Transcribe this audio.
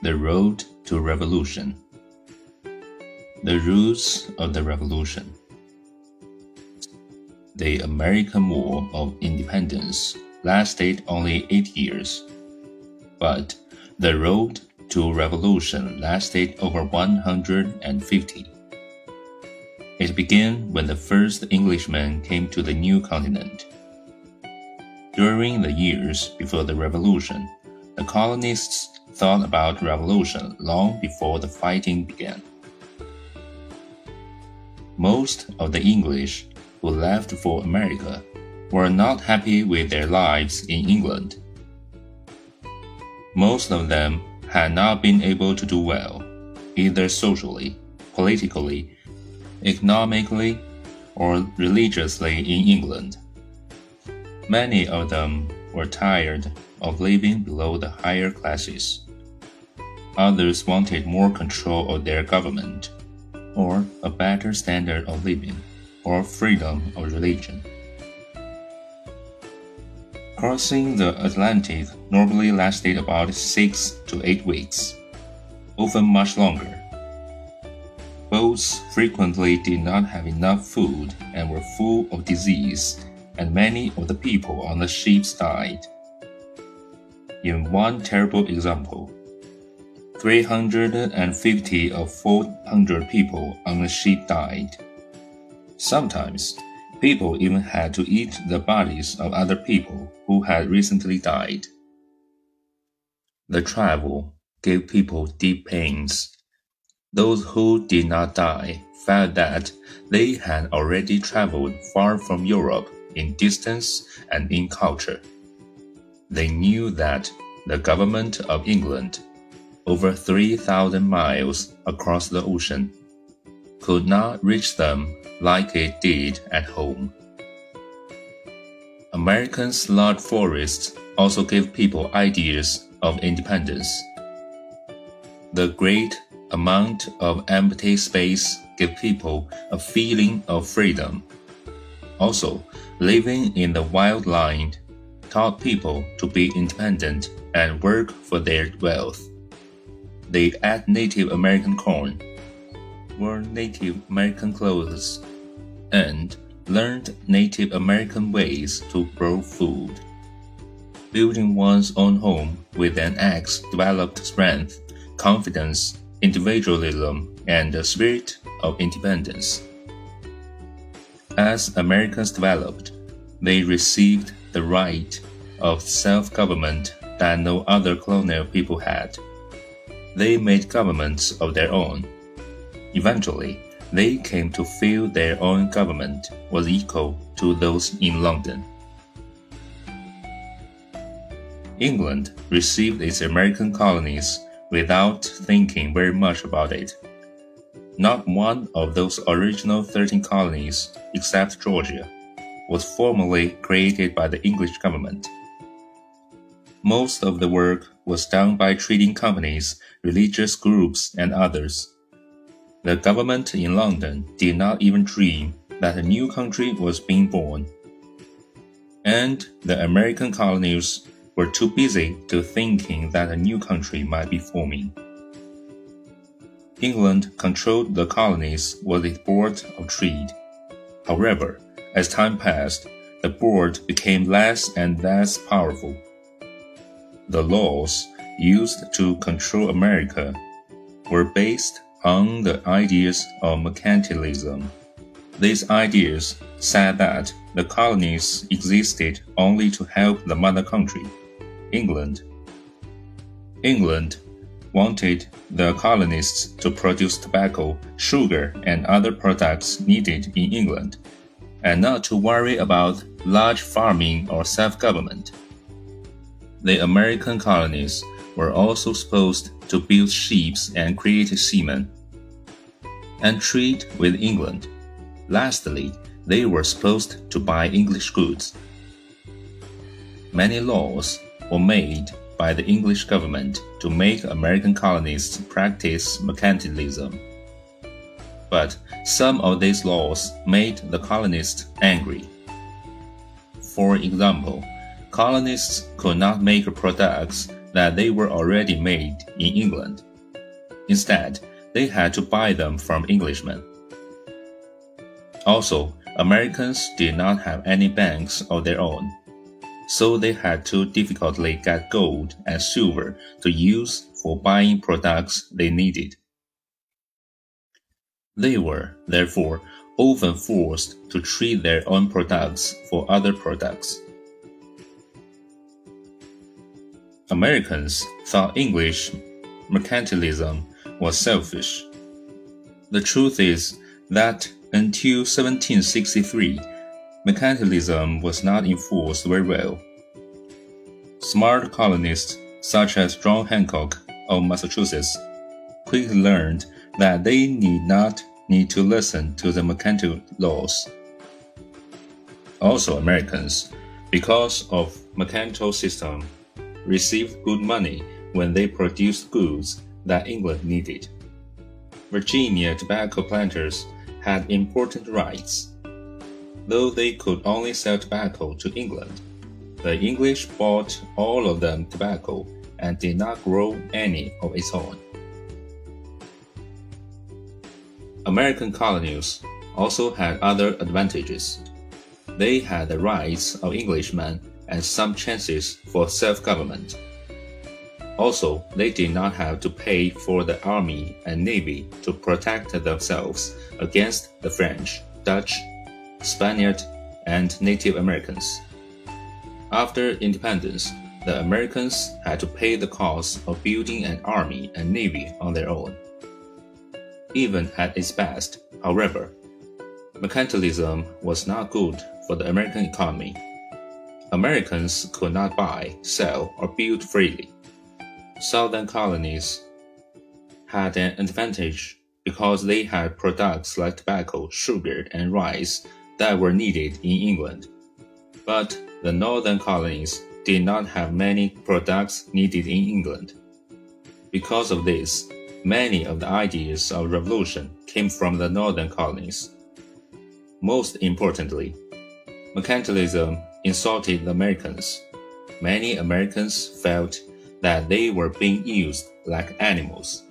The Road to Revolution. The Roots of the Revolution. The American War of Independence lasted only eight years, but the road to revolution lasted over 150. It began when the first Englishmen came to the new continent. During the years before the revolution, the colonists thought about revolution long before the fighting began. Most of the English who left for America were not happy with their lives in England. Most of them had not been able to do well, either socially, politically, economically, or religiously in England. Many of them were tired of living below the higher classes. Others wanted more control of their government, or a better standard of living, or freedom of religion. Crossing the Atlantic normally lasted about six to eight weeks, often much longer. Boats frequently did not have enough food and were full of disease, and many of the people on the ships died. In one terrible example, 350 of 400 people on the ship died. Sometimes, people even had to eat the bodies of other people who had recently died. The travel gave people deep pains. Those who did not die felt that they had already traveled far from Europe in distance and in culture. They knew that the government of England over 3,000 miles across the ocean, could not reach them like it did at home. Americans' large forests also gave people ideas of independence. The great amount of empty space gave people a feeling of freedom. Also, living in the wild land taught people to be independent and work for their wealth. They ate Native American corn, wore Native American clothes, and learned Native American ways to grow food. Building one's own home with an axe developed strength, confidence, individualism, and a spirit of independence. As Americans developed, they received the right of self government that no other colonial people had they made governments of their own. Eventually, they came to feel their own government was equal to those in London. England received its American colonies without thinking very much about it. Not one of those original 13 colonies, except Georgia, was formally created by the English government. Most of the work was done by trading companies, religious groups, and others. The government in London did not even dream that a new country was being born. And the American colonies were too busy to thinking that a new country might be forming. England controlled the colonies with its Board of Trade. However, as time passed, the board became less and less powerful. The laws used to control America were based on the ideas of mercantilism. These ideas said that the colonies existed only to help the mother country, England. England wanted the colonists to produce tobacco, sugar, and other products needed in England, and not to worry about large farming or self government. The American colonies were also supposed to build ships and create seamen, and trade with England. Lastly, they were supposed to buy English goods. Many laws were made by the English government to make American colonists practice mercantilism. But some of these laws made the colonists angry. For example, colonists could not make products that they were already made in England. Instead, they had to buy them from Englishmen. Also, Americans did not have any banks of their own, so they had to difficultly get gold and silver to use for buying products they needed. They were, therefore, often forced to trade their own products for other products. Americans thought English mercantilism was selfish. The truth is that until 1763, mercantilism was not enforced very well. Smart colonists such as John Hancock of Massachusetts quickly learned that they need not need to listen to the mercantile laws. Also, Americans, because of mercantile system, received good money when they produced goods that England needed. Virginia tobacco planters had important rights. Though they could only sell tobacco to England, the English bought all of them tobacco and did not grow any of its own. American colonies also had other advantages. They had the rights of Englishmen and some chances for self government. Also, they did not have to pay for the army and navy to protect themselves against the French, Dutch, Spaniard, and Native Americans. After independence, the Americans had to pay the cost of building an army and navy on their own. Even at its best, however, mercantilism was not good for the American economy. Americans could not buy, sell, or build freely. Southern colonies had an advantage because they had products like tobacco, sugar, and rice that were needed in England. But the northern colonies did not have many products needed in England. Because of this, many of the ideas of revolution came from the northern colonies. Most importantly, mercantilism insulted the Americans. Many Americans felt that they were being used like animals.